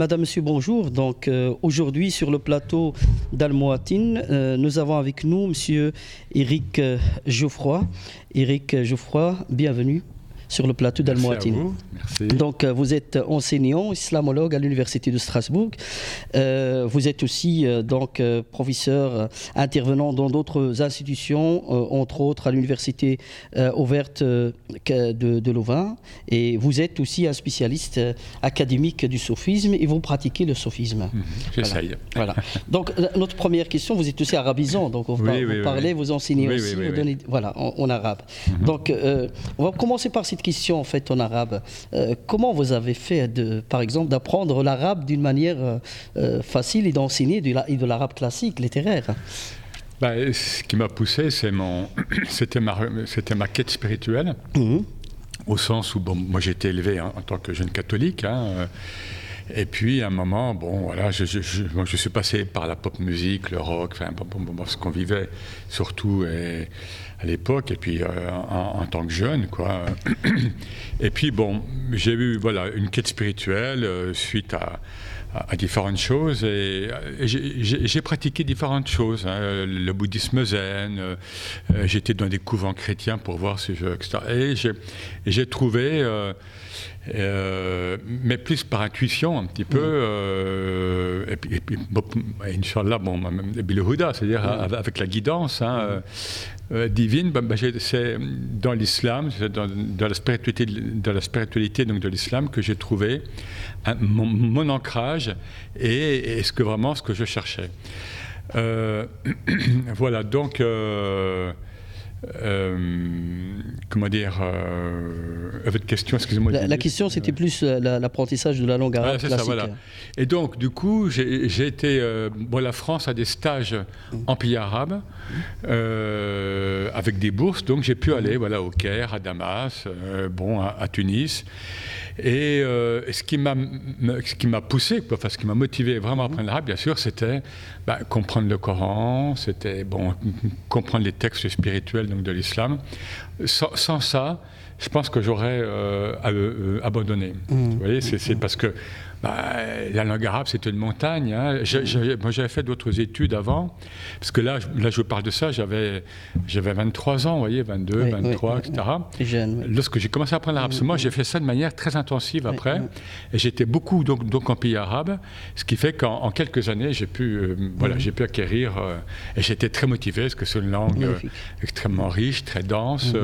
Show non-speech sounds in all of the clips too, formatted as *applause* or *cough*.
Euh, Madame, Monsieur, bonjour. Donc euh, aujourd'hui sur le plateau d'Almoatine, euh, nous avons avec nous Monsieur Éric Geoffroy. Éric Geoffroy, bienvenue sur le plateau d'Almoatine. Donc, euh, vous êtes enseignant, islamologue à l'Université de Strasbourg. Euh, vous êtes aussi euh, donc professeur intervenant dans d'autres institutions, entre autres à l'Université ouverte de, de, Louvain. Et vous êtes aussi un spécialiste académique du sophisme et vous pratiquez le sophisme. Mhm, j'essaye. Voilà. Donc, notre première question, vous êtes aussi arabisant. Donc, vous, parlez, vous enseignez aussi, vous donnez, voilà, en, arabe. Mhm. Donc, on va commencer par cette question en fait en arabe. Euh, comment vous avez fait, de, par exemple, d'apprendre l'arabe d'une manière euh, euh, facile et d'enseigner de l'arabe classique, littéraire? Bah, Ce qui m'a poussé, c'est mon, *coughs* c'était ma, c'était ma quête spirituelle. Mhm. Au sens où, bon, moi j'ai été élevé en, tant que jeune catholique, hein, et puis à un moment, bon, voilà, je, je, je, suis passé par la pop musique, le rock, enfin, ce qu'on vivait surtout et, à l'époque, et puis euh, en, tant que jeune, quoi. *clears throat* Et puis bon, j'ai eu voilà une quête spirituelle euh, suite à, différentes choses, et, j'ai pratiqué différentes choses. Hein. le bouddhisme zen, euh, j'étais dans des couvents chrétiens pour voir ces jeux, etc. Et j'ai trouvé euh, mais plus par intuition un petit peu. Mm. Euh, et puis, et puis bon, Inch'Allah, bon, le Huda, c'est-à-dire mm. avec la guidance hein, mm. euh, divine, ben, ben, c'est dans l'islam, dans, dans, la spiritualité, dans la spiritualité donc de l'islam que j'ai trouvé mon, ancrage et, et, ce que vraiment ce que je cherchais. *clears throat* voilà, donc. Euh, comment dire euh, Votre question, excusez-moi. La, question, c'était plus euh, l'apprentissage de la langue arabe classique. Ça, voilà. Et donc, du coup, j'ai été. bon, la France a des stages en pays arabe avec des bourses, donc j'ai pu aller, voilà, au Caire, à Damas, bon, à, Tunis. Et, ce qui m'a, ce qui m'a poussé, enfin, ce qui m'a motivé vraiment à apprendre l'arabe, bien sûr, c'était bah, comprendre le Coran, c'était bon, comprendre les textes spirituels donc de l'islam. Sans, ça, je pense que j'aurais euh, euh, abandonné. Mmh. Vous voyez, c'est parce que bah, la langue arabe, c'est une montagne. Hein. moi, j'avais fait d'autres études avant, parce que là, là, je parle de ça, j'avais, j'avais 23 ans, vous voyez, 22, 23, etc. Lorsque j'ai commencé à apprendre l'arabe, moi, j'ai fait ça de manière très intensive après, et j'étais beaucoup donc, donc en pays arabe, ce qui fait qu'en quelques années, j'ai pu, euh, voilà, j'ai pu acquérir, euh, et j'étais très motivé, parce que c'est une langue euh, extrêmement riche, très dense,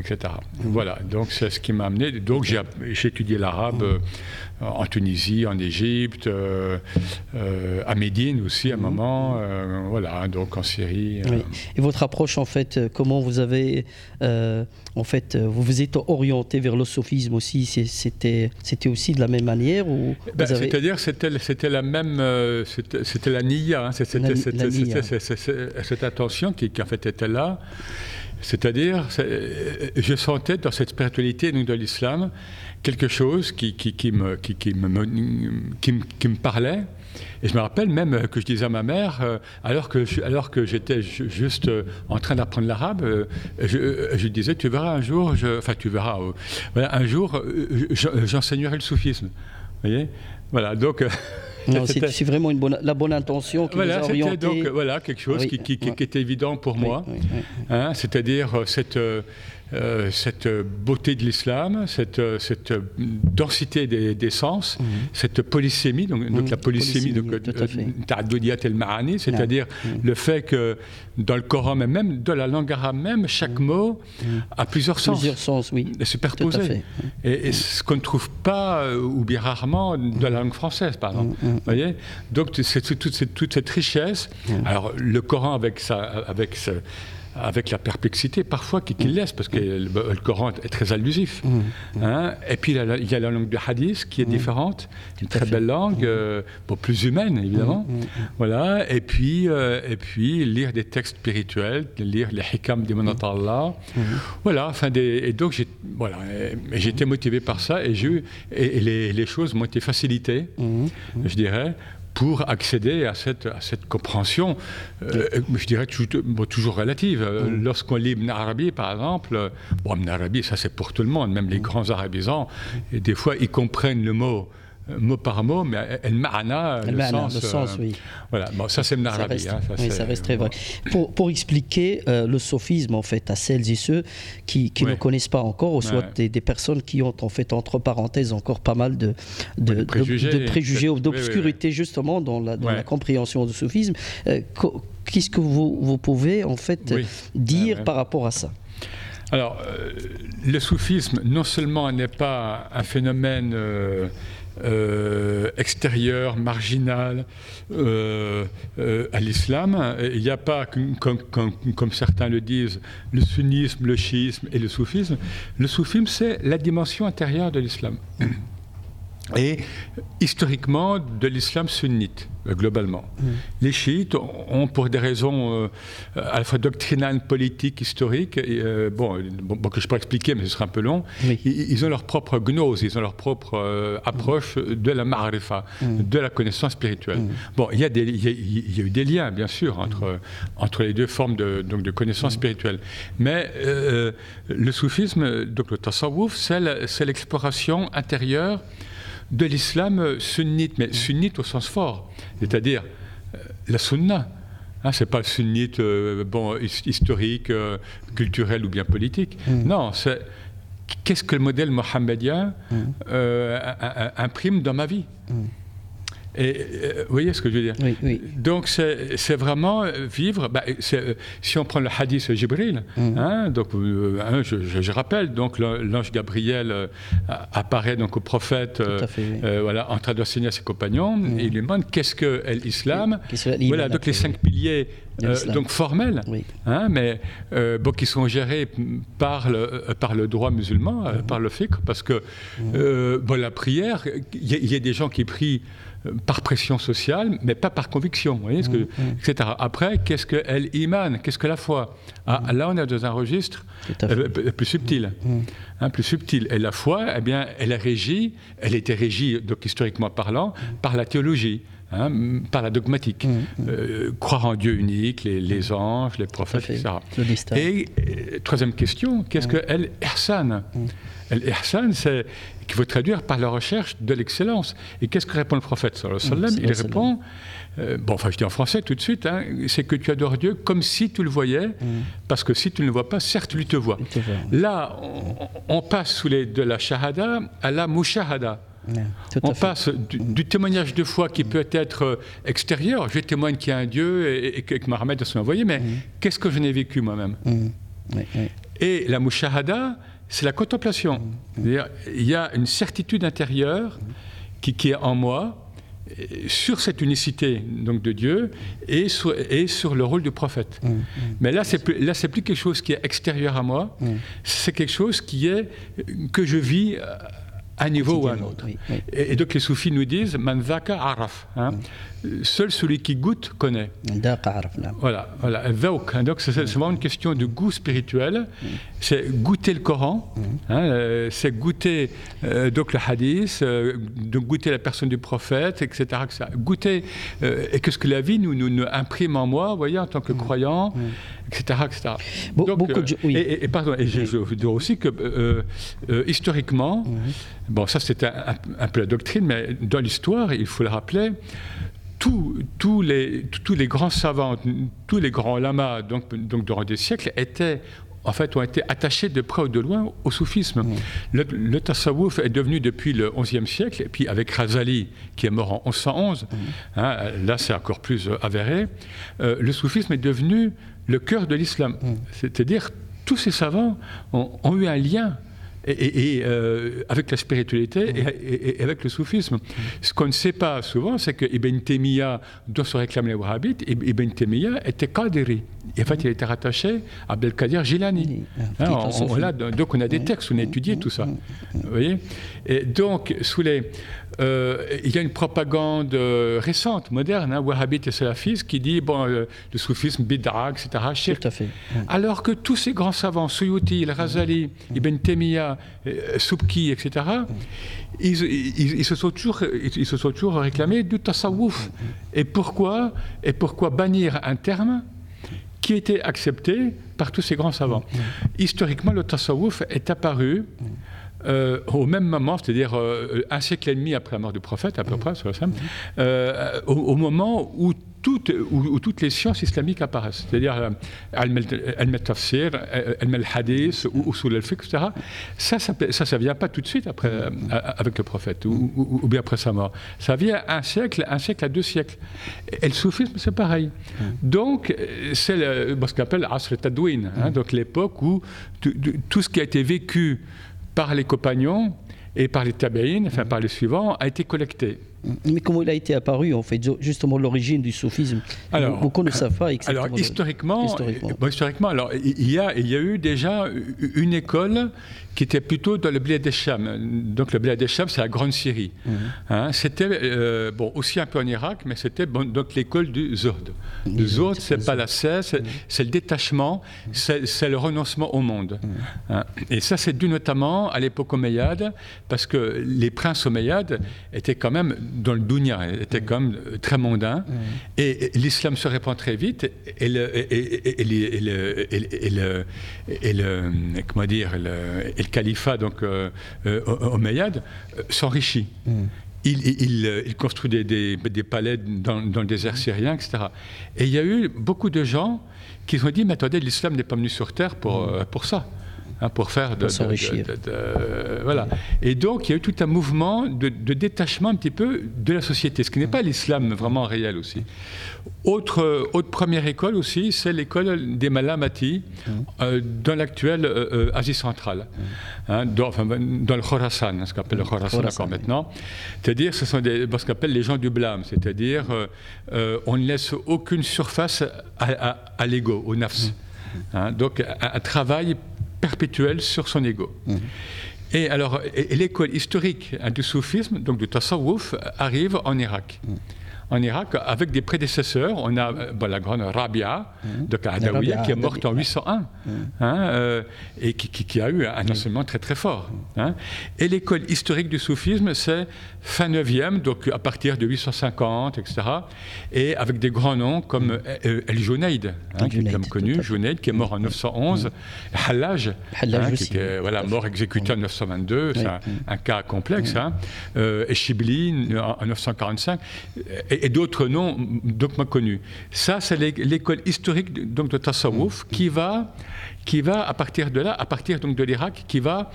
etc. Voilà, donc c'est ce qui m'a amené. Donc j'ai étudié l'arabe en Tunisie, en Égypte, euh, euh, à Médine aussi à un mhm. moment, euh, voilà, donc en Syrie. Et votre approche, en fait, comment vous avez, en fait, vous vous êtes orienté vers le sophisme aussi C'était, c'était aussi de la même manière ou ben, C'est-à-dire, c'était, c'était la même, c'était, la niya, hein, c'était, cette attention qui, qui en fait était là. C'est-à-dire, je sentais dans cette spiritualité de l'islam quelque chose qui, qui, qui, me, qui, me, parlait. Et je me rappelle même que je disais à ma mère, euh, alors que, alors que j'étais juste euh, en train d'apprendre l'arabe, euh, je, je, disais, tu verras un jour, enfin tu verras, un jour, j'enseignerai le soufisme. Vous voyez? Voilà, donc... *laughs* c'est vraiment une bonne, la bonne intention qui voilà, a orienté. donc voilà, quelque chose qui, qui, qui, était évident pour moi. Hein, C'est-à-dire cette euh, cette beauté de l'islam, cette, cette, densité des, des sens, mhm. cette polysémie, donc, donc la polysémie, de euh, el Mahani, c'est-à-dire le fait que dans le Coran même, même de la langue arabe même, chaque mhm. mot a plusieurs sens. Plusieurs sens, oui. Superposés. Et, et ce qu'on ne trouve pas, euh, ou bien rarement, dans la langue française, par exemple. voyez? Donc c'est toute, toute, cette richesse. Alors le Coran avec, sa, avec ce, avec la perplexité parfois qu'il mm. laisse, parce que le, Coran est très allusif. Mm. Hein. Et puis il y a la langue du hadith qui est mm. différente, une très belle langue, euh, plus humaine évidemment. Voilà. Et puis, euh, et puis lire des textes spirituels, lire les hikam des Allah. Voilà. Enfin, des, et donc j'ai voilà, été motivé par ça et, et, les, les, choses m'ont été facilitées, je dirais, pour accéder à cette, à cette compréhension, euh, je dirais toujours relative. Euh, mm. Lorsqu'on lit Ibn Arabi, par exemple, bon, Ibn Arabi, ça c'est pour tout le monde, même les mm. grands arabisants, et des fois ils comprennent le mot mot par mot, mais El Ma'ana, le, sens, le sens. oui. Voilà, bon, ça c'est reste, hein, ça, oui, ça reste très vrai. Pour, pour expliquer le sophisme, en fait, à celles et ceux qui, qui Ouais. ne connaissent pas encore, ou soit Ouais. des, des personnes qui ont, en fait, entre parenthèses, encore pas mal de, de, de préjugés. de- de préjugés ou Oui, oui, d'obscurité, justement, dans la, dans Ouais. la compréhension du sophisme. Euh, Qu'est-ce que vous, vous pouvez, en fait, dire ouais. par rapport à ça? Alors, euh, le soufisme, non seulement n'est pas un phénomène euh, euh, extérieur, marginal euh, euh, à l'islam, il n'y a pas, comme certains le disent, le sunnisme, le chiisme et le soufisme. Le soufisme, c'est la dimension intérieure de l'islam. Et historiquement, de l'islam sunnite, euh, globalement. Les chiites ont, pour des raisons euh, à la fois doctrinales, politiques, historiques, et, euh, bon, bon, que je pourrais expliquer, mais ce serait un peu long, Oui. ils, ils ont leur propre gnose, ils ont leur propre euh, approche de la ma'rifa, de la connaissance spirituelle. Bon, il y, a des- il y a- il y a eu des liens, bien sûr, entre, entre les deux formes de, donc, de connaissance spirituelle. Mais euh, le soufisme, donc le tasawwuf, c'est l'exploration intérieure de l'islam sunnite, mais sunnite au sens fort, c'est-à-dire euh, la sunna. Hein, c'est pas le sunnite euh, bon, his- historique, euh, culturel ou bien politique. Non, c'est qu'est-ce que le modèle mohammedien euh, a- a- imprime dans ma vie? Et euh, vous voyez ce que je veux dire Oui, oui. donc c'est vraiment euh, vivre. bah, euh, si on prend le hadith Jibril, hein, donc euh, hein, je, je- je rappelle donc l'ange Gabriel euh, apparaît donc au prophète, à fait, oui. voilà, en train d'enseigner à ses compagnons, et il lui demande qu'est-ce que l'islam? Voilà, donc les cinq piliers euh, donc formels, Oui. hein, mais euh, bon, qui sont gérés par le, par le droit musulman, par le fiqh, parce que euh, bon, la prière, il y, a- il y a des gens qui prient par pression sociale, mais pas par conviction, vous voyez, ce que, etc. Après, qu'est-ce que el iman Qu'est-ce que la foi? Ah, Là, on est dans un registre euh, plus subtil, hein, plus subtil. Et la foi, eh bien, elle est régie, elle était régie, donc historiquement parlant, par la théologie. hein, par la dogmatique, Euh, croire en Dieu unique, les, les anges, les prophètes, etc. Le. Et euh, troisième question, qu'est-ce que El Ihsan El Ihsan, c'est qu'il faut traduire par la recherche de l'excellence. Et qu'est-ce que répond le prophète alayhi wa sallam? Il sallallahu alayhi répond, euh, bon, enfin je dis en français tout de suite, hein, c'est que tu adores Dieu comme si tu le voyais, parce que si tu ne le vois pas, certes, lui te voit. Il. Là, on, on passe sous les, de la shahada à la mushahada. On passe du, du témoignage de foi qui peut être euh, extérieur. Je témoigne qu'il y a un Dieu et, et que, que Mohamed a envoyé, mais qu'est-ce que je n'ai vécu moi-même? Mm. Oui, oui. Et la mushahada, c'est la contemplation. C'est-à-dire, il y a une certitude intérieure qui, qui est en moi euh, sur cette unicité donc, de Dieu et sur, et sur le rôle du prophète. Mais là, c'est plus, là, c'est plus quelque chose qui est extérieur à moi, c'est quelque chose qui est que je vis à un niveau ou un autre. Et, donc les soufis nous disent Manzaka araf. Hein. Seul celui qui goûte connaît. Voilà, voilà. Hein, donc c'est vraiment une question de goût spirituel. C'est goûter le Coran, hein, euh, c'est goûter euh, donc le hadith, euh, de goûter la personne du prophète, etc. Goûter et que ce que la vie nous, nous, imprime en moi, voyez, en tant que croyant, etc. et, pardon, et je, je veux dire aussi que historiquement, bon, ça c'était un, peu la doctrine, mais dans l'histoire, il faut le rappeler, tous, tous les, tous les grands savants, tous les grands lamas, donc, donc durant des siècles, étaient en fait, ont été attachés de près ou de loin au soufisme. Le, le tasawwuf est devenu depuis le XIe siècle, et puis avec Razali, qui est mort en 1111, hein, là c'est encore plus euh, avéré, euh, le soufisme est devenu le cœur de l'islam. C'est-à-dire, tous ces savants ont, ont eu un lien et, et- et, euh, avec la spiritualité et, avec le soufisme. Ce qu'on ne sait pas souvent, c'est que Ibn Taymiyyah, dont se réclament les wahhabites, Ib- Ibn Taymiyyah était qadiri. Et en fait, il était rattaché à. Oui, un Hein, petit on- on- soufi. là, donc on a des textes, on a étudié tout ça. Vous voyez? Et donc, sous les, euh, il y a une propagande euh, récente, moderne, hein, wahhabite et salafiste, qui dit bon, euh, le soufisme, bid'a, etc., shirk. Tout à fait. Alors que tous ces grands savants, Suyuti, Al-Razali, Ibn Taymiyyah, Subki, etc., ils, ils- ils se sont toujours, ils, ils se sont toujours réclamés du tasawwuf. Et pourquoi, et pourquoi bannir un terme qui était accepté par tous ces grands savants? Historiquement, le tasawwuf est apparu au même moment, c'est-à-dire un siècle et demi après la mort du prophète, à peu près, au, au, moment où toutes, où, toutes les sciences islamiques apparaissent. C'est-à-dire, euh, elle met tafsir, elle met le hadith, ou sous le fiqh, etc. Ça, ça ne vient pas tout de suite après, euh, avec le prophète, ou, bien après sa mort. Ça vient un siècle, un siècle à deux siècles. Et le soufisme, c'est pareil. Donc, c'est ce qu'on appelle Asr Tadwin, hein, donc l'époque où tout ce qui a été vécu par les compagnons et par les tabaïnes, enfin par les suivants, a été collecté. Mais comment il a été apparu, en fait, justement, l'origine du soufisme alors, Beaucoup ne savent pas exactement. Alors, historiquement, historiquement. alors, il, y a, il y a eu déjà une école qui était plutôt dans le Bled Esham. Donc, le Bled Esham, c'est la Grande Syrie. Mhm. Hein, c'était, euh, bon, aussi un peu en Irak, mais c'était donc l'école du Zord. Le Zord, c'est pas la cesse, mhm. c'est le détachement, c'est le renoncement au monde. Mhm. Hein, et ça, c'est dû notamment à l'époque omeyyade, parce que les princes omeyyades étaient quand même dans le dunya, était quand même très mondain. Et, l'islam se répand très vite et le, et, le, et le, comment dire, le, califat donc euh, euh, omeyyade euh, s'enrichit. Il, il, il, construit des, des, des palais dans, dans, le désert syrien, etc. Et il y a eu beaucoup de gens qui se sont dit, mais attendez, l'islam n'est pas venu sur Terre pour, pour ça. Hein, pour faire de, voilà. Et donc il y a eu tout un mouvement de, détachement un petit peu de la société, ce qui n'est pas l'islam vraiment réel aussi. Autre, autre première école aussi, c'est l'école des Malamati euh, dans l'actuelle euh, euh, Asie centrale, hein, dans, dans, le Khorasan, ce qu'on appelle le Khorasan encore maintenant. C'est-à-dire, ce sont des, ce qu'on appelle les gens du blâme, c'est-à-dire on ne laisse aucune surface à, l'ego, au nafs. Hein, donc un travail perpétuel sur son ego. Mmh. Et alors, l'école historique du soufisme, donc du tasawwuf, arrive en Irak. Mmh en Irak avec des prédécesseurs. On a euh, la grande Rabia mmh. de Kadawiya qui est morte en 801 mmh. hein, euh, et qui, a eu un enseignement très très fort. Hein. Et l'école historique du soufisme, c'est fin 9e, donc à partir de 850, etc. Et avec des grands noms comme mmh. euh, El Junaid, hein, qui est connu, Junaid, qui est mort en 911, Hallaj, qui est voilà, mort exécuté en 922, c'est un, cas complexe, et Shibli en 945. Et, et, d'autres noms donc connus. Ça, c'est l'école historique donc, de Tasawwuf qui va, qui va, à partir de là, à partir donc de l'Irak, qui va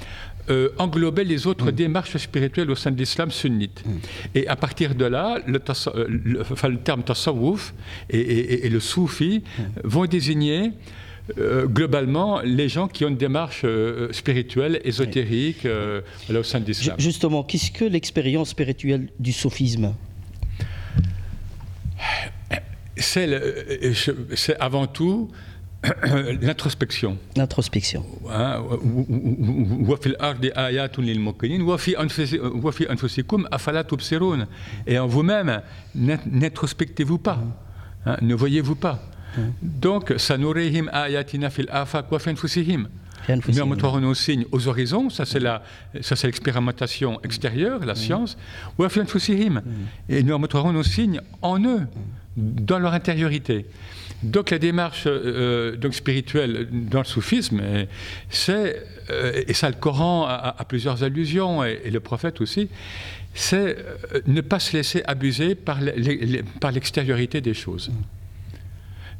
euh, englober les autres mm. démarches spirituelles au sein de l'islam sunnite. Mm. Et à partir de là, le, euh, le, terme tasawwuf et, le soufi mm. vont désigner euh, globalement les gens qui ont une démarche spirituelle, ésotérique au sein de l'islam. Justement, qu'est-ce que l'expérience spirituelle du soufisme? C'est avant tout *coughs* l'introspection. L'introspection. Et en vous-même, n'introspectez-vous pas, hein, ne voyez-vous pas. Donc, sanurihim ayatina fil wa. Nous montrerons nos signes aux horizons, ça c'est l'expérimentation extérieure, la science, ou Et nous montrerons nos signes en eux, dans leur intériorité. Donc la démarche euh, donc spirituelle dans le soufisme, c'est, euh, et ça le Coran a, plusieurs allusions, et, le prophète aussi, c'est euh, ne pas se laisser abuser par l'extériorité des choses.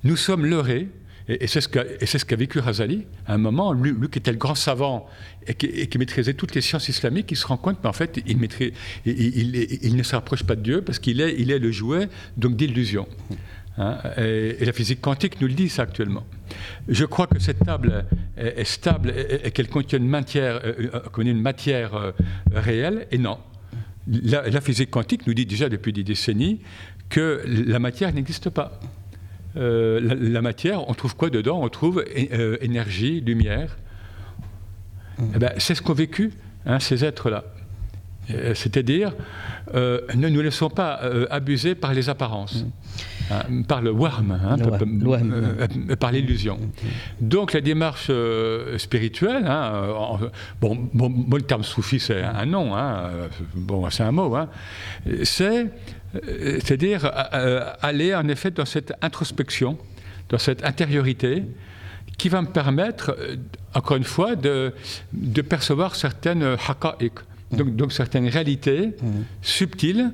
Nous sommes leurrés et, c'est ce qu'a vécu Razali à un moment, lui, qui était le grand savant et qui, maîtrisait toutes les sciences islamiques, il se rend compte qu'en fait, il, ne se rapproche pas de Dieu parce qu'il est, est le jouet donc d'illusions. Hein. et, la physique quantique nous le dit ça actuellement. Je crois que cette table est, stable et, qu'elle contient une matière, euh, euh, une matière euh, réelle, et non. La, la, physique quantique nous dit déjà depuis des décennies que la matière n'existe pas. Euh, la, matière, on trouve quoi dedans? On trouve énergie, lumière. Mmh. Eh ben, c'est ce qu'ont vécu hein, ces êtres-là. Euh, c'est-à-dire, ne nous laissons pas abuser par les apparences, mmh. hein, par le warm, hein, par l'illusion. Mmh. Donc la démarche spirituelle, bon, le terme soufi c'est un nom, bon, c'est un mot, c'est euh, c'est-à-dire euh, aller en effet dans cette introspection, dans cette intériorité qui va me permettre, euh, encore une fois, de, de percevoir certaines haqa'iq, donc, donc certaines réalités subtiles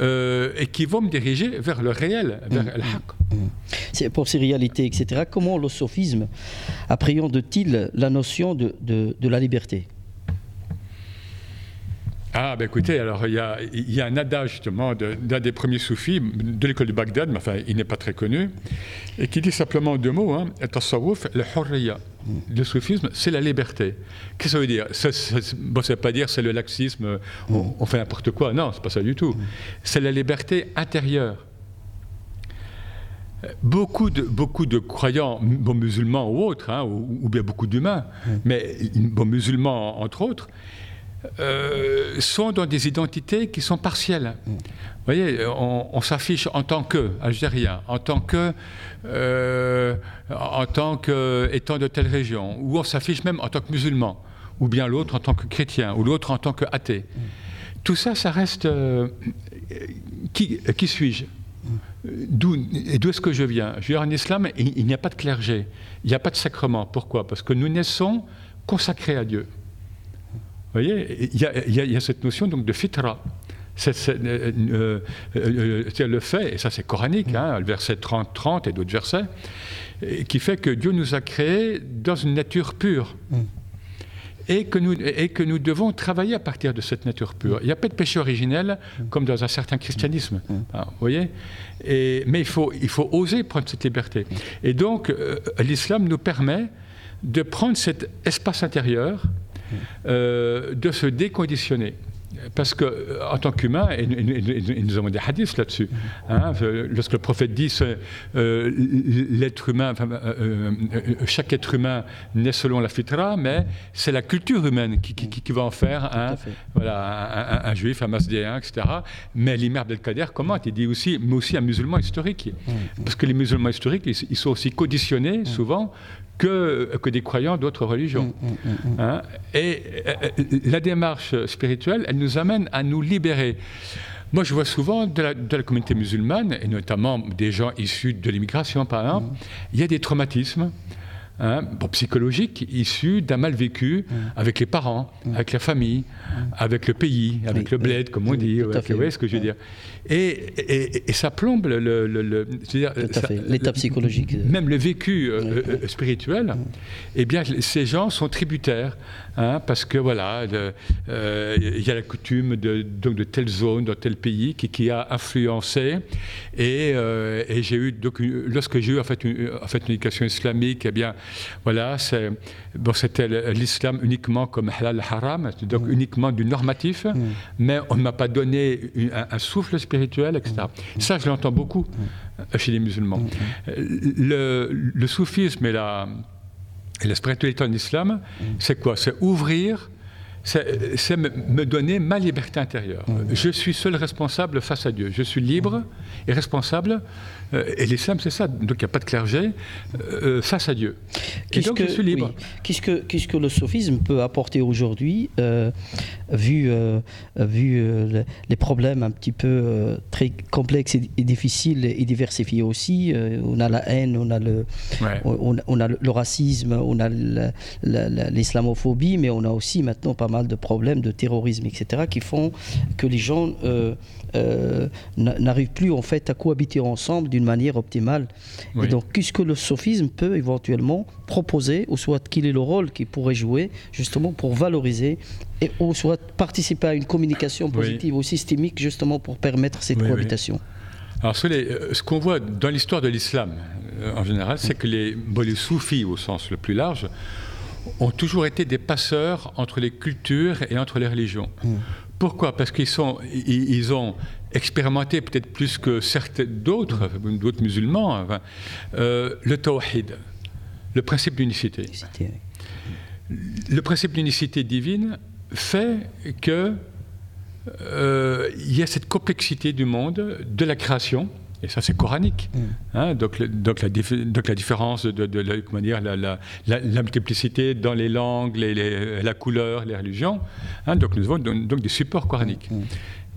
euh, et qui vont me diriger vers le réel, vers le haqq. Pour ces réalités, etc., comment le sophisme appréhende-t-il la notion de, de, de la liberté? Ah, ben écoutez, alors il y a, y a un adage justement d'un des premiers soufis de l'école de Bagdad, mais enfin il n'est pas très connu, et qui dit simplement deux mots, hein, le hurriya. Le soufisme, c'est la liberté. Qu'est-ce que ça veut dire? Ça ne veut pas dire c'est le laxisme, on, fait n'importe quoi. Non, c'est pas ça du tout. C'est la liberté intérieure. Beaucoup de, beaucoup de croyants, bon, musulmans ou autres, hein, ou, bien beaucoup d'humains, mais bon, musulmans entre autres, euh, sont dans des identités qui sont partielles. Vous voyez, on, s'affiche en tant que Algérien, en tant que, euh, en tant que étant de telle région, ou on s'affiche même en tant que musulman, ou bien l'autre en tant que chrétien, ou l'autre en tant que athée. Tout ça, ça reste euh, qui, qui suis-je? D'où est-ce que je viens? Je viens en islam, il, il n'y a pas de clergé, il n'y a pas de sacrement. Pourquoi? Parce que nous naissons consacrés à Dieu. Vous voyez, il y, a, cette notion donc de fitra. C'est euh, euh, euh, le fait, et ça c'est coranique, hein, le verset 30-30 et d'autres versets, qui fait que Dieu nous a créés dans une nature pure. Et que, nous, et que nous devons travailler à partir de cette nature pure. Il n'y a pas de péché originel comme dans un certain christianisme. Hein, vous voyez et, Mais il faut, il faut oser prendre cette liberté. Et donc, l'islam nous permet de prendre cet espace intérieur euh, de se déconditionner. Parce que, euh, en tant qu'humain, et, nous avons des hadiths là-dessus, hein, lorsque le prophète dit euh, l'être humain, chaque être humain naît selon la fitra, mais c'est la culture humaine qui, va en faire un, voilà, un, juif, un masdéen, etc. Mais l'imam Abdelkader commente, il dit aussi, mais aussi un musulman historique. Parce que les musulmans historiques, ils, sont aussi conditionnés souvent que, que des croyants d'autres religions. Mm, mm, mm, hein? Et la démarche spirituelle, elle nous amène à nous libérer. Moi, je vois souvent de la, de la communauté musulmane, et notamment des gens issus de l'immigration, par exemple, il y a des traumatismes. Hein, psychologiques issus d'un mal vécu avec les parents, avec la famille, avec le pays, avec le bled, comme on dit. Vous voyez ce que je veux dire. Et, et, ça plombe le, l'état psychologique. Même le vécu euh, euh, spirituel. Eh bien, ces gens sont tributaires, hein, parce que voilà, euh, il y a la coutume de, donc, de telle zone, dans tel pays, qui, qui a influencé. Et, et j'ai eu, donc, lorsque j'ai eu en fait, une, en fait une éducation islamique, eh bien, voilà, c'est, bon, c'était l'islam uniquement comme halal haram, donc uniquement du normatif, mais on ne m'a pas donné un, un souffle spirituel etc. Ça, je l'entends beaucoup euh, chez les musulmans. Le, le soufisme et la, et la spiritualité en islam, c'est quoi? C'est ouvrir c'est me donner ma liberté intérieure. Je suis seul responsable face à Dieu. Je suis libre et responsable euh, et l'islam, c'est ça. Donc il n'y a pas de clergé euh, face à Dieu. Et donc je suis libre. Qu'est-ce que, qu'est-ce que le sophisme peut apporter aujourd'hui, euh, vu, vu les problèmes un petit peu très complexes et, difficiles et diversifiés aussi On a la haine, on a le, on, a le racisme, on a l'islamophobie, mais on a aussi maintenant pas mal de problèmes de terrorisme, etc., qui font que les gens n'arrivent plus en fait à cohabiter ensemble d'une manière optimale. Et donc, qu'est-ce que le sophisme peut éventuellement proposer, ou soit quel est le rôle qu'il pourrait jouer, justement, pour valoriser, et, ou soit participer à une communication positive ou systémique, justement, pour permettre cette cohabitation? Alors, euh, ce qu'on voit dans l'histoire de l'islam, euh, en général, c'est que les, les soufis, au sens le plus large, ont toujours été des passeurs entre les cultures et entre les religions. Mm. Pourquoi? Parce qu'ils sont, ils ont expérimenté peut-être plus que certains d'autres, d'autres musulmans, euh, le tawhid, le principe d'unicité. Le principe d'unicité divine fait que euh, y a cette complexité du monde, de la création, et ça c'est coranique. Mm. Hein, donc, donc, la donc, la, différence de, de, comment dire, la, la, la, multiplicité dans les langues, les, la couleur, les religions. Hein, donc nous avons donc, des supports coraniques. Mm.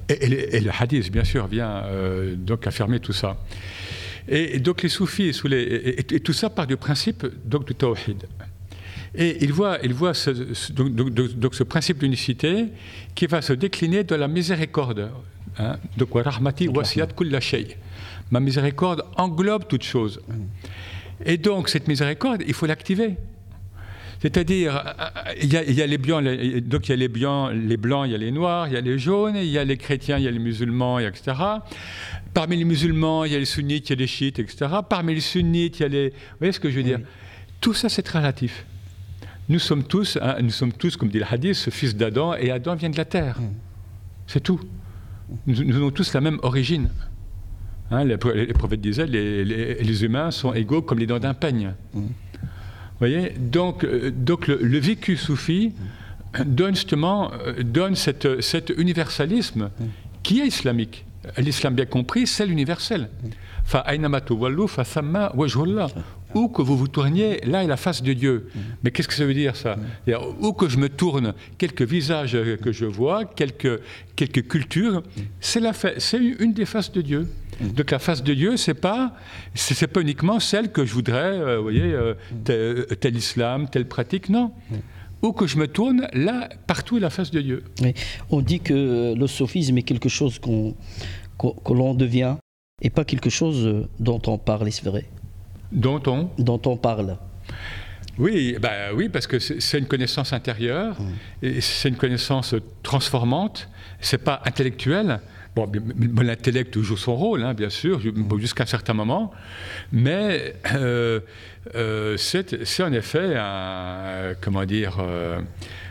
Et, le hadith, bien sûr, vient euh, donc affirmer tout ça. Et, donc les soufis, sous les, et, tout ça part du principe donc, du tawhid. Et il voit, il voit ce, donc, ce principe d'unicité qui va se décliner de la miséricorde. Hein, donc, rahmati wasiyat kulla shay. Ma miséricorde englobe toute chose. Et donc, cette miséricorde, il faut l'activer. C'est-à-dire, il y, a, les blancs, donc il y a les blancs, les blancs, il y a les noirs, il y a les jaunes, il y a les chrétiens, il y a les musulmans, etc. Parmi les musulmans, il y a les sunnites, il y a les chiites, etc. Parmi les sunnites, il y a les. Vous voyez ce que je veux dire Tout ça, c'est très relatif. Nous sommes tous, hein, nous sommes tous, comme dit le hadith, fils d'Adam, et Adam vient de la terre. Mm. C'est tout. Nous, avons tous la même origine. Hein, les, prophètes disaient les, les, humains sont égaux comme les dents d'un peigne. Mm. voyez Donc, euh, donc le, vécu soufi donne justement euh, donne cette, cet universalisme mm. qui est islamique. L'islam bien compris, c'est l'universel. Où que vous vous tourniez, là est la face de Dieu. Mais qu'est-ce que ça veut dire ça Où que je me tourne, quelques visages que je vois, quelques, quelques cultures, c'est une des faces de Dieu. Donc la face de Dieu, c'est pas c'est pas uniquement celle que je voudrais, euh, vous voyez, euh, tel, islam, telle pratique, non. Où que je me tourne, là, partout est la face de Dieu. On dit que le sophisme est quelque chose qu'on que l'on devient et pas quelque chose dont on parle, c'est vrai? Dont on? Dont on parle. Oui, bah oui, parce que c'est une connaissance intérieure, mmh. et c'est une connaissance transformante. C'est pas intellectuel. Bon, l'intellect joue son rôle, hein, bien sûr, mmh. jusqu'à un certain moment, mais euh, euh, c'est en effet un, comment dire, euh,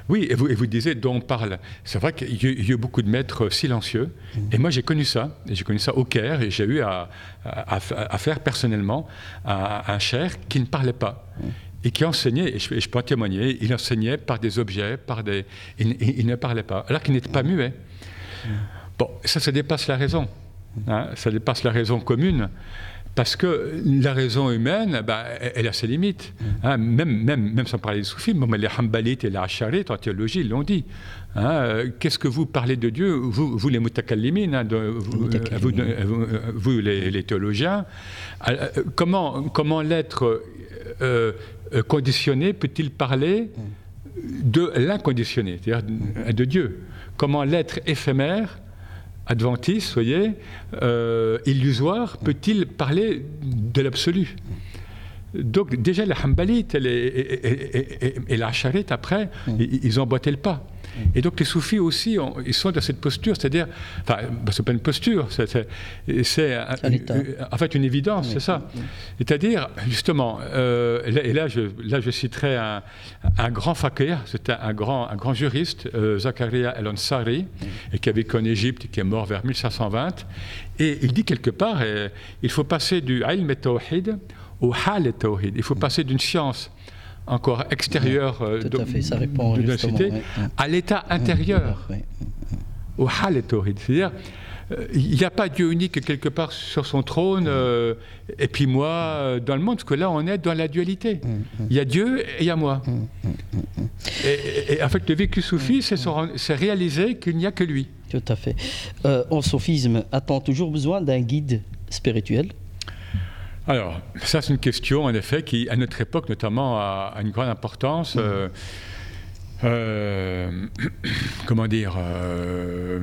oui, et vous, et vous disiez dont on parle. C'est vrai qu'il y, a beaucoup de maîtres silencieux. Mm. Et moi, j'ai connu ça. J'ai connu ça au Caire. Et j'ai eu à, faire personnellement à, un cher qui ne parlait pas. Mm. Et qui enseignait, et je, peux en témoigner, il enseignait par des objets, par des. Il, ne parlait pas, alors qu'il n'était pas muet. Bon, ça, ça dépasse la raison. Hein, ça dépasse la raison commune. Parce que la raison humaine, bah, elle a ses limites. Hein, même, même, même sans parler des soufis, les Hanbalites et les Asharites en théologie, ils l'ont dit. Hein, Qu'est-ce que vous parlez de Dieu vous, vous, les mutakallimin, hein, vous, les, théologiens, comment, comment l'être euh, euh, conditionné peut-il parler de l'inconditionné, c'est-à-dire de Dieu? Comment l'être éphémère adventiste, voyez, euh, illusoire, peut-il parler de l'absolu? Donc déjà, les Hanbalites et, la Charit, après, mm. ils, ont boité le pas. Et donc les soufis aussi, ils sont dans cette posture, c'est-à-dire, enfin, bah, c'est pas une posture, c'est en fait une évidence, c'est ça. C'est-à-dire, justement, euh, et là je, là je citerai un, grand fakir, c'était un grand, un grand juriste, euh, Zakaria El-Ansari, et qui a vécu en Égypte, qui est mort vers 1520, et il dit quelque part, euh, il faut passer du ilm et tawhid au hal et tawhid, il faut passer d'une science encore extérieur euh, de, la cité, à l'état intérieur, au haletorid. C'est-à-dire, euh, il n'y a pas Dieu unique quelque part sur son trône, euh, et puis moi dans le monde, parce que là on est dans la dualité. Il y a Dieu et il y a moi. Et, en fait, le vécu soufi, c'est réaliser qu'il n'y a que lui. Tout à fait. en sophisme, a-t-on toujours besoin d'un guide spirituel? Alors, ça c'est une question en effet qui, à notre époque notamment, a, une grande importance. Mm. Euh, euh, *clears throat* comment dire euh,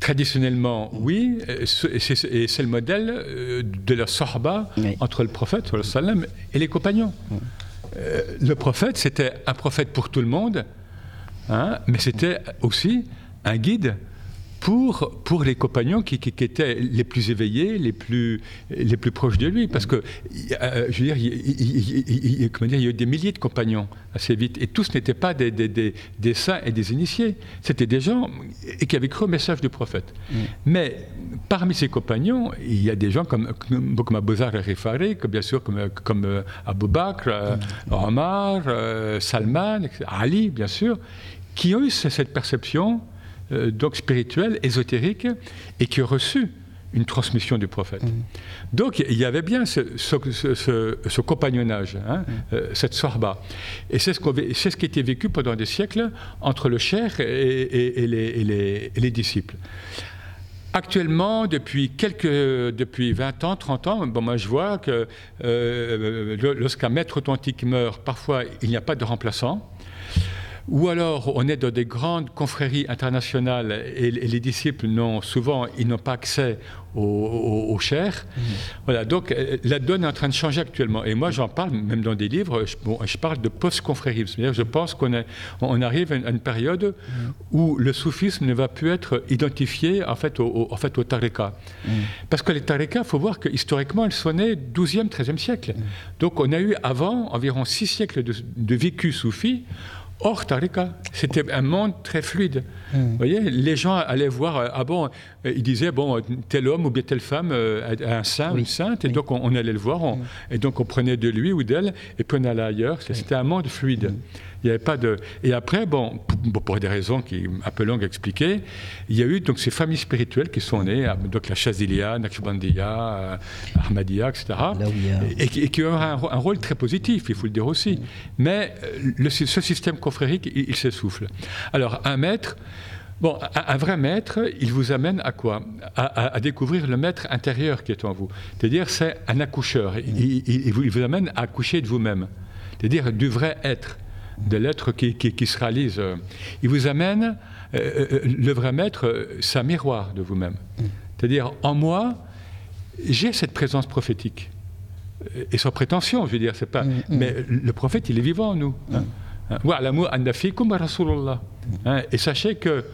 Traditionnellement, oui, et c'est le modèle de la sorba entre le prophète et les compagnons. Mm. le prophète, c'était un prophète pour tout le monde, hein, mais c'était aussi un guide pour, pour les compagnons qui, qui, étaient les plus éveillés, les plus, les plus proches de lui. Parce que, euh, je veux dire, il, comment dire, il y a eu des milliers de compagnons assez vite. Et tous n'étaient pas des, des, des, saints et des initiés. C'était des gens qui avaient cru au message du prophète. Mm. Mais parmi ces compagnons, il y a des gens comme, comme Abu Zar Rifari, bien sûr comme, comme euh, Abu Bakr, euh, mm. Omar, Salman, Ali, bien sûr, qui ont eu cette perception euh, donc spirituel, ésotérique, et qui a reçu une transmission du prophète. Mm. Donc il y avait bien ce, compagnonnage, hein, mm. euh, cette sorba. Et c'est ce, ce, qui était vécu pendant des siècles entre le cher et, les, les, disciples. Actuellement, depuis, quelques, depuis 20 ans, 30 ans, bon, moi je vois que euh, lorsqu'un maître authentique meurt, parfois il n'y a pas de remplaçant ou alors on est dans des grandes confréries internationales et, les disciples n'ont souvent ils n'ont pas accès aux, chairs. Mhm. Voilà, donc euh, la donne est en train de changer actuellement. Et moi j'en parle même dans des livres. Je, je parle de post-confrérisme. Je pense qu'on on arrive à une, période mhm. où le soufisme ne va plus être identifié en fait au, en fait, au tariqa. Mhm. Parce que les tariqas, il faut voir que historiquement, elles sont nées 12e, 13e siècle. Donc on a eu avant environ six siècles de, de vécu soufi hors Tariqa. C'était un monde très fluide. Hmm. Vous voyez, les gens allaient voir, euh, ah bon, euh, ils disaient, bon, tel homme ou bien telle femme euh, un saint, une sainte, et donc on, allait le voir, hmm. et donc on prenait de lui ou d'elle, et puis on allait ailleurs. C'était un monde fluide. Hmm. Il n'y avait pas de. Et après, bon, pour, des raisons qui un peu longues à expliquer, il y a eu donc ces familles spirituelles qui sont nées, donc la Chazilia, Naqshbandiya, Ahmadiyya, etc. Et, qui ont un, un, rôle très positif, il faut le dire aussi. Mais le, ce système confrérique, il, s'essouffle. Alors, un maître. Bon, un, vrai maître, il vous amène à quoi? À, découvrir le maître intérieur qui est en vous. C'est-à-dire, c'est un accoucheur. Il, il, vous, amène à accoucher de vous-même. C'est-à-dire du vrai être de l'être qui, se réalise. Il vous amène, euh, euh, le vrai maître, c'est un miroir de vous-même. C'est-à-dire, en moi, j'ai cette présence prophétique. Et sans prétention, je veux dire, c'est pas. Mm, mm. Mais le prophète, il est vivant en nous. Hein. Mm. Hein. Et sachez que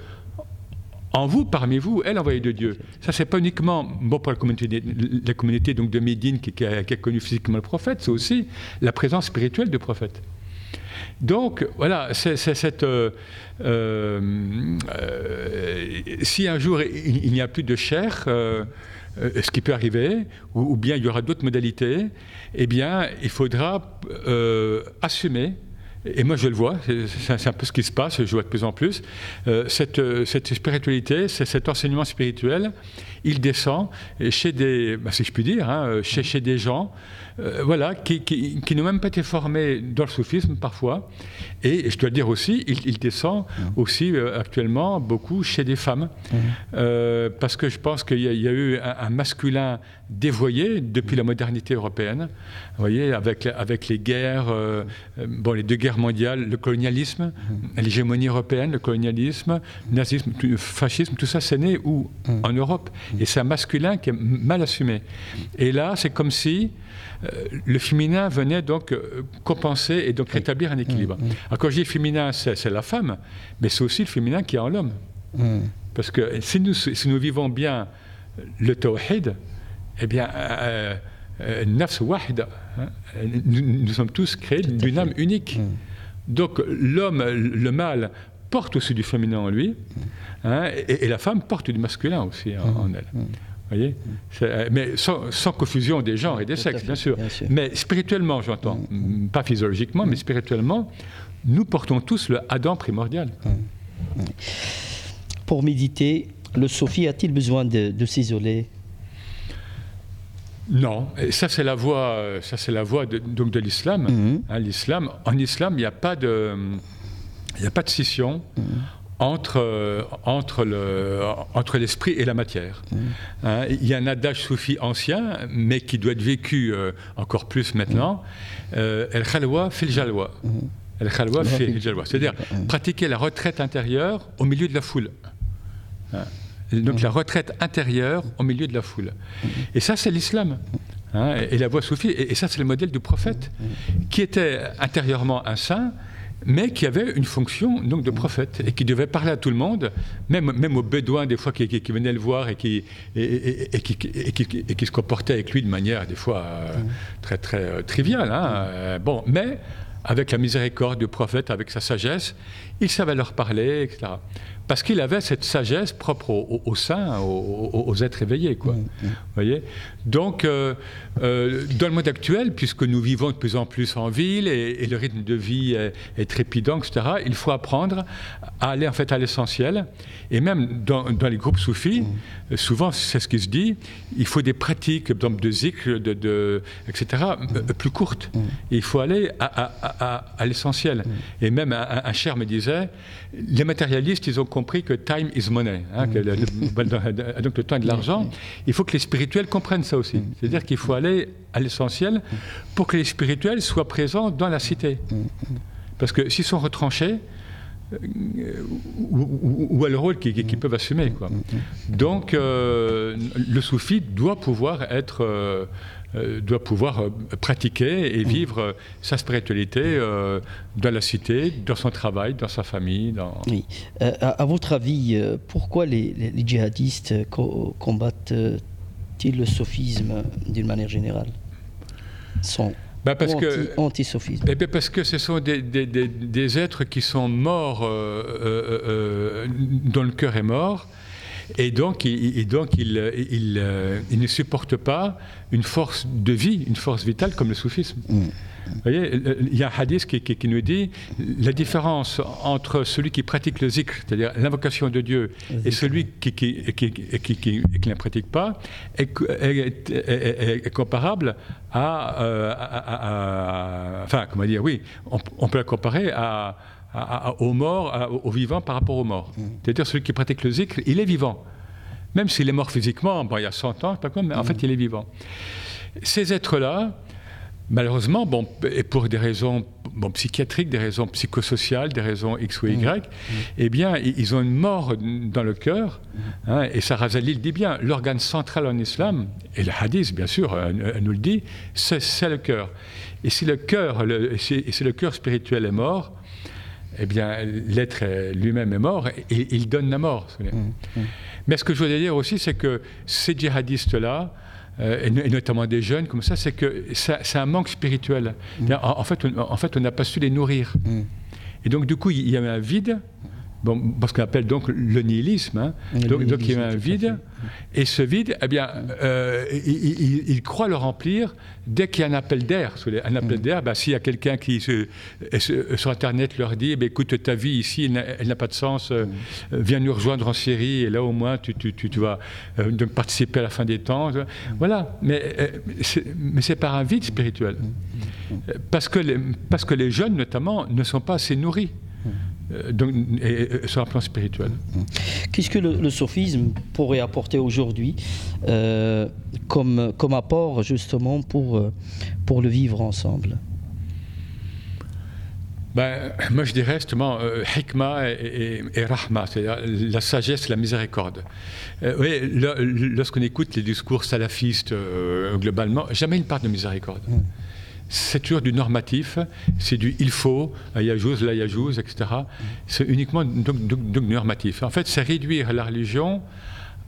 en vous, parmi vous, est l'envoyé de Dieu. Ça, c'est pas uniquement bon pour la communauté, la communauté donc de Médine qui, qui, a, connu physiquement le prophète, c'est aussi la présence spirituelle du prophète. Donc, voilà. Euh, euh, si un jour il, n'y a plus de chair, euh, ce qui peut arriver, ou, bien il y aura d'autres modalités, eh bien, il faudra assumer et moi, je le vois, c'est un peu ce qui se passe, je vois de plus en plus. cette, spiritualité, cet enseignement spirituel, il descend chez des, bah, si je puis dire, hein, chez, chez, des gens euh, voilà, qui, qui, n'ont même pas été formés dans le soufisme parfois. Et je dois dire aussi, il, descend mmh. aussi euh, actuellement beaucoup chez des femmes. Mmh. Euh, parce que je pense qu'il y, a eu un, masculin dévoyé depuis la modernité européenne. Vous voyez, avec, avec les guerres, bon, les deux guerres mondiales, le colonialisme, mmh. l'hégémonie européenne, le colonialisme, le nazisme, le fascisme, tout ça, c'est né où? En Europe. Et c'est un masculin qui est mal assumé. Et là, c'est comme si euh, le féminin venait donc euh, compenser et donc rétablir un équilibre. Alors quand je dis féminin, c'est la femme, mais c'est aussi le féminin qui est en l'homme. Mm. Parce que si nous, si nous vivons bien le tawhid, eh bien, euh, nafs hein, nous, sommes tous créés d'une âme unique. Donc l'homme, le mâle, porte aussi du féminin en lui, hein, et, la femme porte du masculin aussi en elle voyez euh, Mais sans, confusion des genres et des sexes, bien sûr. Mais spirituellement, j'entends. Mm, mm. Pas physiologiquement, mais spirituellement, nous portons tous le Adam primordial. Pour méditer, le Sophie a-t-il besoin de, s'isoler? Non, et ça c'est la voie, ça c'est la voie de, donc de l'islam. Hein, l'islam, en islam, il n'y a pas de, il a pas de scission entre, entre, le, entre l'esprit et la matière. Mmh. Hein, il y a un adage soufi ancien, mais qui doit être vécu euh, encore plus maintenant. Mmh. Euh, El khalwa fil jalwa. Mmh. El khalwa fil jalwa. C'est-à-dire pratiquer la retraite intérieure au milieu de la foule. Hein, donc la retraite intérieure au milieu de la foule. Et ça, c'est l'islam. Hein, et, la voie soufie, et, et ça, c'est le modèle du prophète, qui était intérieurement un saint, mais qui avait une fonction donc de prophète et qui devait parler à tout le monde, même, même aux bédouins des fois qui, venaient le voir et qui, et, qui, qui, se comportaient avec lui de manière des fois euh, très très euh, triviale. Hein, euh, bon, mais avec la miséricorde du prophète, avec sa sagesse, il savait leur parler, etc parce qu'il avait cette sagesse propre aux, saints, aux, êtres éveillés. Quoi. Mm, mm. Voyez? Donc, euh, euh, dans le monde actuel, puisque nous vivons de plus en plus en ville et, le rythme de vie est, trépidant, etc., il faut apprendre à aller en fait à l'essentiel. Et même dans, les groupes soufis, mm. souvent c'est ce qui se dit, il faut des pratiques donc de zikr, de, etc., plus courtes. il faut aller à, l'essentiel. Et même un, un, cher me disait, les matérialistes, ils ont compris que time is money, hein, que le, donc le temps est de l'argent. Il faut que les spirituels comprennent ça aussi. C'est-à-dire qu'il faut aller à l'essentiel pour que les spirituels soient présents dans la cité. Parce que s'ils sont retranchés, euh, ou, à le rôle qu'ils peuvent assumer. Quoi. Donc, euh, le soufi doit pouvoir être, euh, doit pouvoir pratiquer et vivre sa spiritualité dans la cité, dans son travail, dans sa famille. Dans... Oui. À, votre avis, pourquoi les, les djihadistes combattent-ils le sophisme d'une manière générale? Sont bah parce que, eh bien parce que ce sont des, des, des, êtres qui sont morts, euh, euh, euh, dont le cœur est mort, et donc, et donc ils, ils, ils, ne supportent pas une force de vie, une force vitale comme le soufisme. Mm. Vous voyez, il y a un hadith qui, nous dit la différence entre celui qui pratique le zikr, c'est-à-dire l'invocation de Dieu, et celui qui, qui, ne la pratique pas, est, est, comparable euh, à, Enfin, comment dire, oui, on, peut la comparer à, aux morts, aux vivants par rapport aux morts. Mm. C'est-à-dire celui qui pratique le zikr, il est vivant. Même s'il est mort physiquement, bon, il y a 100 ans, pas mais en mm. fait, il est vivant. Ces êtres-là, Malheureusement, bon, et pour des raisons bon, psychiatriques, des raisons psychosociales, des raisons X ou Y, mmh. eh bien, ils ont une mort dans le cœur. Mmh. Hein, et Sarah Zalil dit bien, l'organe central en islam, et le hadith, bien sûr, nous le dit, c'est le cœur. Et si le cœur, le, si, le cœur spirituel est mort, eh bien, l'être lui-même est mort et il donne la mort. Mmh. Mais ce que je voulais dire aussi, c'est que ces djihadistes-là, euh, et, notamment des jeunes comme ça, c'est que c'est un manque spirituel. Mm. En, fait, on, en fait, on n'a pas su les nourrir. Mm. Et donc, du coup, il y avait un vide bon, ce qu'on appelle donc le nihilisme. Hein. Donc, donc, il y a un vide, et ce vide, eh bien, euh, il, croit le remplir dès qu'il y a un appel d'air. Un appel mm. d'air, bah, s'il y a quelqu'un qui sur Internet leur dit, eh écoute, ta vie ici, elle n'a pas de sens, euh, mm. viens nous rejoindre en Syrie, et là au moins tu, tu, tu, vas euh, donc participer à la fin des temps. Mm. Voilà, mais, mais c'est par un vide spirituel. Parce que, les, parce que les jeunes, notamment, ne sont pas assez nourris. Euh, donc, et, sur un plan spirituel. Qu'est-ce que le, sophisme pourrait apporter aujourd'hui euh, comme, comme apport justement pour, euh, pour le vivre ensemble? Ben, moi, je dirais justement hikmah et, rahma, c'est-à-dire la sagesse, la miséricorde. oui, lorsqu'on écoute les discours salafistes globalement, jamais ils parlent de miséricorde. Mm c'est toujours du normatif, c'est du il faut, yajouz, la yajouz, etc. C'est uniquement donc, normatif. En fait, c'est réduire la religion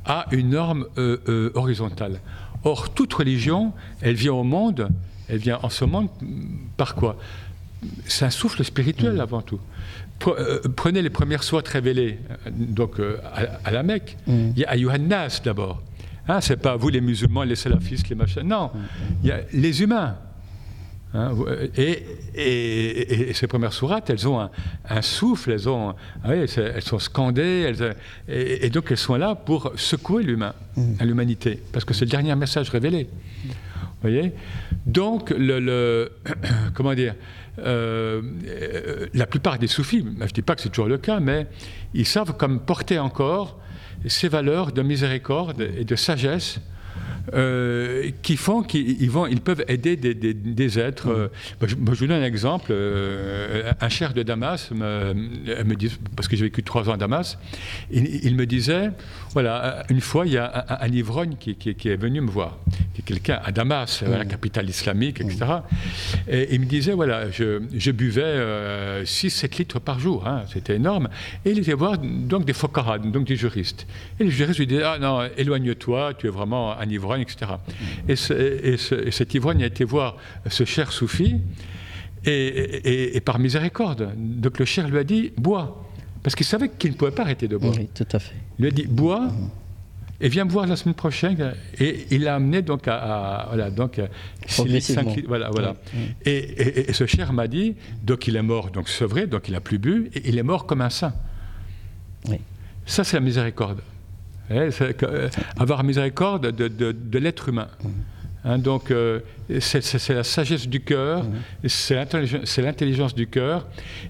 à une norme euh, euh, horizontale. Or, toute religion, elle vient au monde, elle vient en ce monde par quoi? C'est un souffle spirituel avant tout. Euh, prenez les premières sourates révélées donc, à, la Mecque. Mm. Il y a Yohannas d'abord. Hein, c'est pas vous les musulmans, les salafistes, les machins. Non, il y a les humains. Hein, et, et, ces premières sourates, elles ont un, souffle, elles, ont, ah elles sont scandées, elles, et, donc elles sont là pour secouer l'humain, mm. l'humanité, parce que c'est le dernier message révélé. Vous voyez? Donc, le, *clears throat* comment dire euh, la plupart des soufis, je ne dis pas que c'est toujours le cas, mais ils savent comme porter encore ces valeurs de miséricorde et de sagesse euh, qui font qu'ils vont, ils peuvent aider des, des, êtres. Euh, je, vous donne un exemple. Euh, un cher de Damas me, me dit, parce que j'ai vécu trois ans à Damas, il, me disait, voilà, une fois il y a un, ivrogne qui, qui, est venu me voir, qui est quelqu'un à Damas, la capitale islamique, etc. Et il me disait, voilà, je, je buvais 6-7 litres par jour, hein, c'était énorme, et il était voir donc des focarades, donc des juristes. Et les juristes lui disaient, ah non, éloigne-toi, tu es vraiment un ivrogne etc. Et, cet ivrogne a été voir ce cher soufi, et, par miséricorde. Donc le cher lui a dit Bois. Parce qu'il savait qu'il ne pouvait pas arrêter de boire. Oui, tout à fait. Il lui a dit Bois. Et viens me voir la semaine prochaine. Et il l'a amené donc à, voilà donc voilà voilà. Et, ce cher m'a dit donc il est mort donc sevré donc il a plus bu et il est mort comme un saint. Oui. Ça c'est la miséricorde. Euh, avoir miséricorde de, l'être humain. Hein, donc, euh, c'est la sagesse du cœur, mmh. c'est l'intelligence du cœur,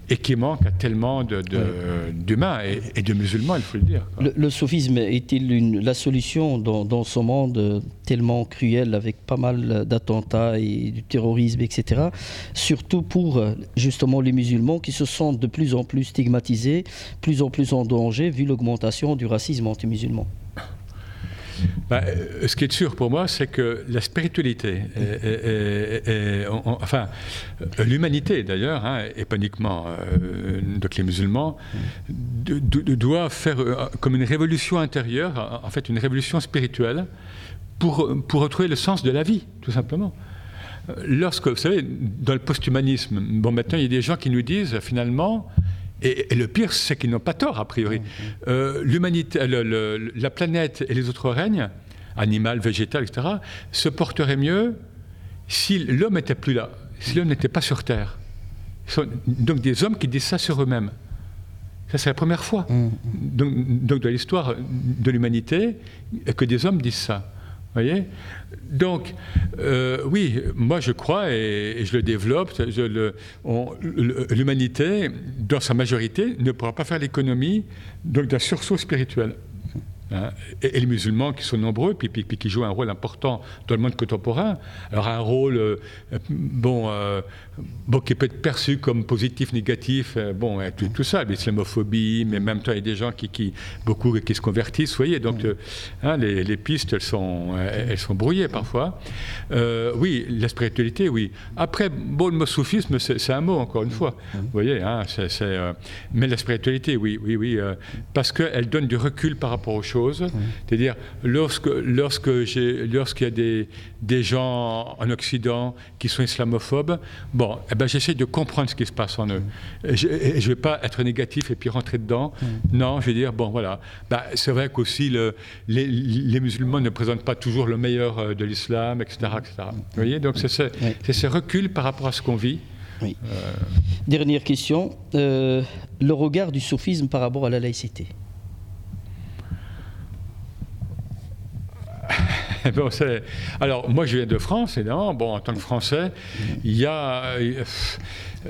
et qui manque à tellement d'humains et, de musulmans, il faut le dire. Le, sophisme est-il la solution dans, dans, ce monde tellement cruel, avec pas mal d'attentats et du terrorisme, etc., surtout pour justement les musulmans qui se sentent de plus en plus stigmatisés, plus en plus en danger, vu l'augmentation du racisme anti-musulman bah, euh, ce qui est sûr pour moi, c'est que la spiritualité, enfin l'humanité d'ailleurs, hein, et pas uniquement euh, les musulmans, doit faire euh, comme une révolution intérieure, en fait une révolution spirituelle, pour, pour retrouver le sens de la vie, tout simplement. Lorsque, vous savez, dans le post-humanisme, bon, maintenant, il y a des gens qui nous disent, finalement, et, le pire, c'est qu'ils n'ont pas tort, a priori. Mmh, mmh. Euh, l'humanité, la planète et les autres règnes, animal, végétal, etc., se porteraient mieux si l'homme n'était plus là, si l'homme n'était pas sur Terre. donc des hommes qui disent ça sur eux-mêmes. Ça, c'est la première fois. Mmh, donc, donc, dans l'histoire de l'humanité, que des hommes disent ça voyez? Donc, euh, oui, moi je crois, et, je le développe, l'humanité, dans sa majorité, ne pourra pas faire l'économie d'un sursaut spirituel. Hein, et, les musulmans qui sont nombreux, puis, puis, qui jouent un rôle important dans le monde contemporain, alors un rôle euh, bon, euh, bon, qui peut être perçu comme positif, négatif, euh, bon, tout, tout, ça, l'islamophobie, mais même temps, il y a des gens qui, qui, beaucoup qui se convertissent, vous voyez, donc hein, les, pistes, elles sont, elles sont brouillées parfois. oui, la spiritualité, oui. Après, bon, le mot soufisme, c'est un mot, encore une fois, vous voyez, hein, mais la spiritualité, oui, oui, oui, parce qu'elle donne du recul par rapport aux choses c'est-à-dire, lorsque, lorsque lorsqu'il y a des, des gens en Occident qui sont islamophobes, bon, eh ben, j'essaie de comprendre ce qui se passe en eux. je ne vais pas être négatif et puis rentrer dedans. Non, je vais dire, bon, voilà. Bah, c'est vrai qu'aussi, le, les, les, musulmans ne présentent pas toujours le meilleur euh, de l'islam, etc., etc. Vous voyez Donc, c'est ce, ce, recul par rapport à ce qu'on vit. Oui. Euh, Dernière question. Euh, le regard du soufisme par rapport à la laïcité *laughs* bon, alors, moi, je viens de France, évidemment. Bon, en tant que Français, il y a.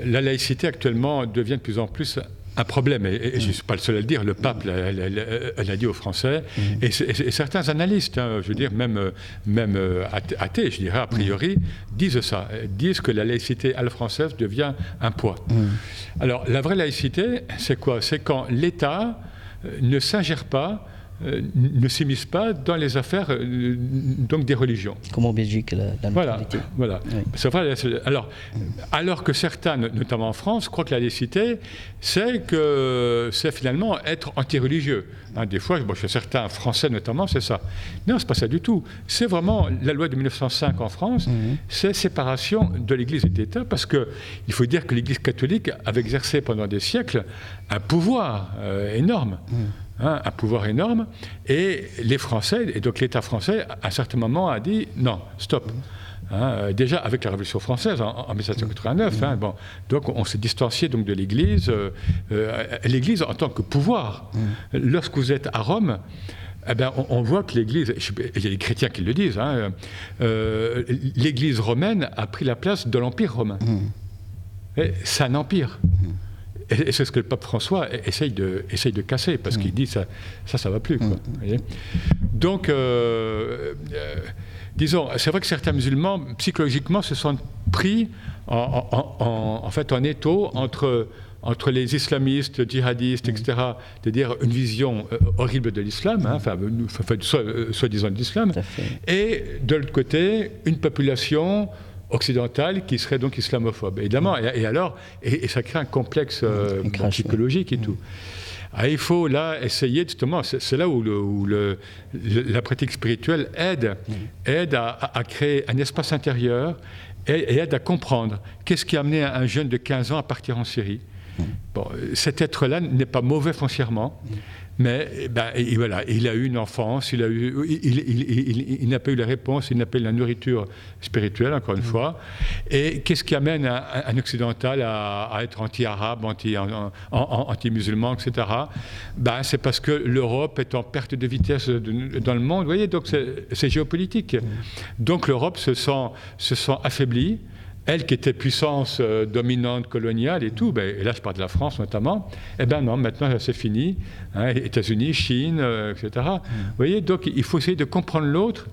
La laïcité actuellement devient de plus en plus un problème, et, je ne suis pas le seul à le dire, le pape l'a dit aux Français, et, certains analystes, hein, je veux dire, même, même euh, athées, je dirais, a priori, disent ça, disent que la laïcité à la française devient un poids. Alors, la vraie laïcité, c'est quoi? C'est quand l'État euh, ne s'ingère pas euh, ne s'immiscent pas dans les affaires euh, donc des religions. Comme en Belgique, la, la Voilà, voilà. alors, alors que certains, notamment en France, croient que la laïcité, c'est que c'est finalement être anti-religieux. Hein, des fois, bon, chez certains Français notamment, c'est ça. Non, c'est pas ça du tout. C'est vraiment la loi de 1905 en France, mhm. c'est séparation de l'Église et de l'État, parce que il faut dire que l'Église catholique avait exercé pendant des siècles un pouvoir euh, énorme. Mhm. Hein, un pouvoir énorme, et les Français, et donc l'État français, à un certain moment a dit non, stop. Hein, euh, déjà avec la Révolution française en, 1789, hein, bon, donc on s'est distancié donc de l'Église, euh, euh, l'Église en tant que pouvoir. Lorsque vous êtes à Rome, eh ben, on, voit que l'Église, il y a des chrétiens qui le disent, l'Église romaine a pris la place de l'Empire romain. C'est un empire. Et, c'est ce que le pape François essaye de, essaye de casser, parce qu'il mm. dit ça, ça, ça va plus. Quoi, mm. Donc, euh, euh, disons, c'est vrai que certains musulmans, psychologiquement, se sont pris en, en, fait en étau entre entre les islamistes, djihadistes, etc., c'est-à-dire une vision euh, horrible de l'islam, hein, enfin, soi-disant de l'islam, et de l'autre côté, une population occidentale qui serait donc islamophobe. Évidemment, et, alors, et, ça crée un complexe euh, psychologique et tout. Ah, il faut là essayer justement, c'est là où, le, la pratique spirituelle aide, aide à, créer un espace intérieur et, aide à comprendre qu'est-ce qui a amené un jeune de 15 ans à partir en Syrie. Bon, cet être-là n'est pas mauvais foncièrement, Mais eh ben, voilà, il a eu une enfance, il, a eu, il, n'a pas eu la réponse, il n'a pas eu la nourriture spirituelle, encore une mm. fois. Et qu'est-ce qui amène un, occidental à, être anti-arabe, anti-musulman, etc. Ben, c'est parce que l'Europe est en perte de vitesse dans le monde. Vous voyez, donc c'est géopolitique. Mm. Donc l'Europe se sent, se sent affaiblie elle qui était puissance euh, dominante coloniale et tout, ben, et là je parle de la France notamment, eh bien non, maintenant c'est fini, hein, États-Unis, Chine, euh, etc. Mm. Vous voyez, donc il faut essayer de comprendre l'autre.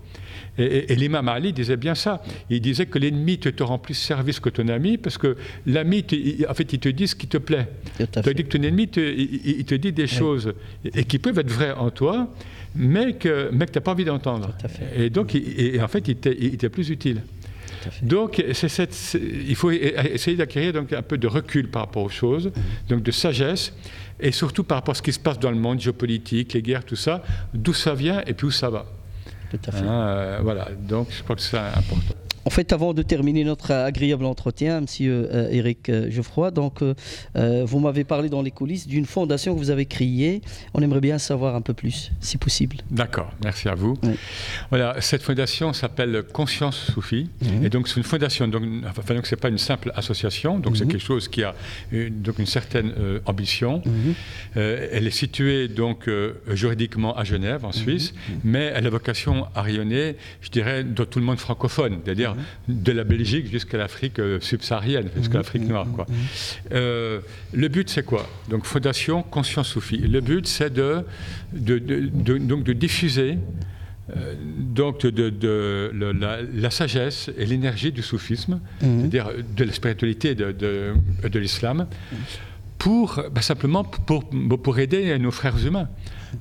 Et, l'imam Ali disait bien ça. Il disait que l'ennemi te, te rend plus service que ton ami, parce que l'ami, en fait, il te dit ce qui te plaît. Tu dit que ton ennemi, te, il, te dit des choses et, qui peuvent être vraies en toi, mais que, mais que tu n'as pas envie d'entendre. Et donc, en fait, il était plus utile. Donc, cette, il faut essayer d'acquérir donc un peu de recul par rapport aux choses, mhm. donc de sagesse, et surtout par rapport à ce qui se passe dans le monde géopolitique, les guerres, tout ça, d'où ça vient et puis où ça va. Tout à fait. Hein, euh, voilà, donc je crois que c'est important. En fait, avant de terminer notre agréable entretien, Monsieur Eric euh, Geoffroy, donc euh, vous m'avez parlé dans les coulisses d'une fondation que vous avez créée. On aimerait bien savoir un peu plus, si possible. D'accord, merci à vous. Voilà, cette fondation s'appelle Conscience Soufi, mhm. et donc c'est une fondation. Donc, enfin, donc c'est pas une simple association, donc c'est mhm. quelque chose qui a une, donc une certaine ambition. Mhm. elle est située donc juridiquement à Genève, en Suisse, mais elle a vocation à rayonner, je dirais, dans tout le monde francophone, c'est-à-dire de la Belgique jusqu'à l'Afrique euh, subsaharienne, jusqu'à l'Afrique noire. Quoi. Euh, le but, c'est quoi? Donc, Fondation Conscience Soufi. Le but, c'est de, de, donc de diffuser euh, donc de, la, sagesse et l'énergie du soufisme, mhm. c'est-à-dire de la spiritualité de, de l'islam, pour bah, simplement pour, pour aider nos frères humains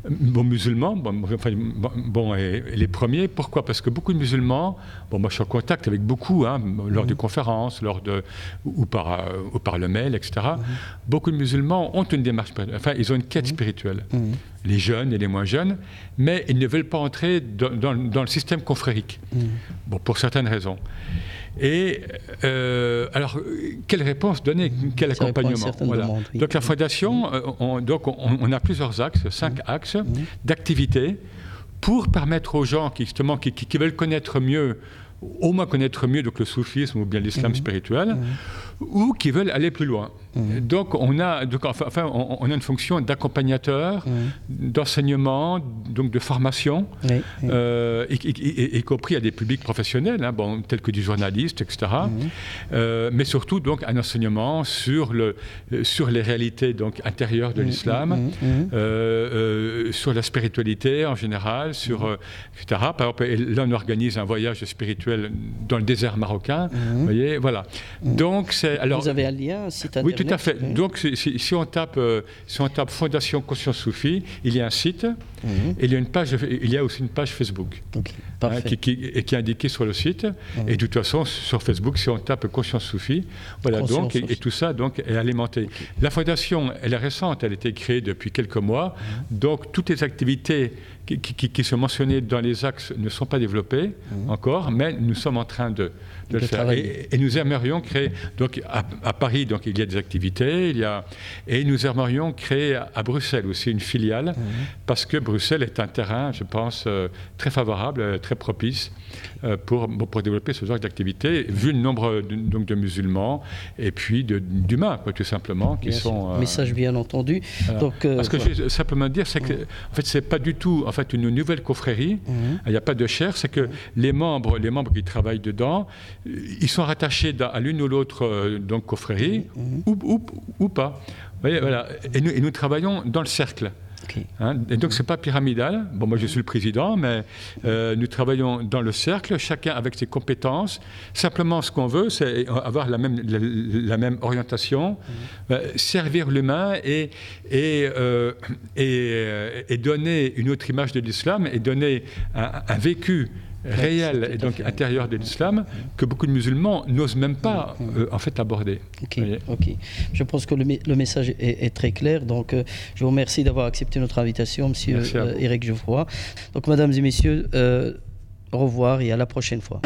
bon, musulmans, bon, enfin, bon et, les premiers, pourquoi? Parce que beaucoup de musulmans, bon, moi je suis en contact avec beaucoup, hein, lors des conférences, lors de, ou, par, euh, ou par le mail, etc. Mhm. Beaucoup de musulmans ont une démarche, enfin, ils ont une quête mhm. spirituelle. Mhm. Les jeunes et les moins jeunes, mais ils ne veulent pas entrer dans, dans le système confrérique, bon, pour certaines raisons. Et euh, alors, quelle réponse donner Quel accompagnement Donc la fondation, euh, on, donc on, a plusieurs axes, cinq mmh. axes mmh. d'activité pour permettre aux gens qui, justement, qui, qui, veulent connaître mieux au moins connaître mieux donc, le soufisme ou bien l'islam mmh. spirituel, ou qui veulent aller plus loin. Mmh. Donc, on a, donc, enfin, on, a une fonction d'accompagnateur, d'enseignement, donc de formation, euh, y, compris à des publics professionnels, hein, bon, tels que du journaliste, etc. Euh, mais surtout donc un enseignement sur, le, sur les réalités donc, intérieures de l'islam, euh, sur la spiritualité en général, sur, etc. Par exemple, là, on organise un voyage spirituel dans le désert marocain. Vous voyez, voilà. Donc, c'est alors, Vous avez un lien, un site internet Oui, tout à fait. Donc, si, on tape, euh, si on tape Fondation Conscience Soufi, il y a un site mhm. et il y a, une page, il y a aussi une page Facebook hein, qui, et qui est indiquée sur le site. Mhm. Et de toute façon, sur Facebook, si on tape Conscience Soufi, voilà, donc, et, tout ça donc, est alimenté. La Fondation, elle est récente, elle a été créée depuis quelques mois. Mhm. Donc, toutes les activités qui, qui, sont mentionnées dans les axes ne sont pas développées encore, mais nous sommes en train de et, nous aimerions créer, donc à, Paris, donc il y a des activités, il y a, et nous aimerions créer à, Bruxelles aussi une filiale, mhm. parce que Bruxelles est un terrain, je pense, euh, très favorable, euh, très propice euh, pour, pour développer ce genre d'activité, vu le nombre de, donc, de musulmans et puis d'humains, tout simplement, qui sont. Message bien entendu. Donc, parce que je vais simplement dire, c'est que, en fait, c'est pas du tout, en fait, une nouvelle confrérie. Mhm. Il n'y a pas de chair, c'est que les membres, les membres qui travaillent dedans, ils sont rattachés à l'une ou l'autre euh, donc confrérie mhm. ou, ou, pas. voilà. Et nous, et, nous, travaillons dans le cercle. Hein, et donc, ce n'est pas pyramidal. Bon, moi, je suis le président, mais euh, nous travaillons dans le cercle, chacun avec ses compétences. Simplement, ce qu'on veut, c'est avoir la même, la, même orientation, mhm. euh, servir l'humain et, et, et, et, donner une autre image de l'islam et donner un, un vécu réel et donc intérieur de l'islam que beaucoup de musulmans n'osent même pas mm. Euh, en fait aborder. Ok, ok. Je pense que le, message est, très clair. Donc, euh, je vous remercie d'avoir accepté notre invitation, Monsieur Eric euh, Geoffroy. Donc, Mesdames et Messieurs, au revoir et à la prochaine fois.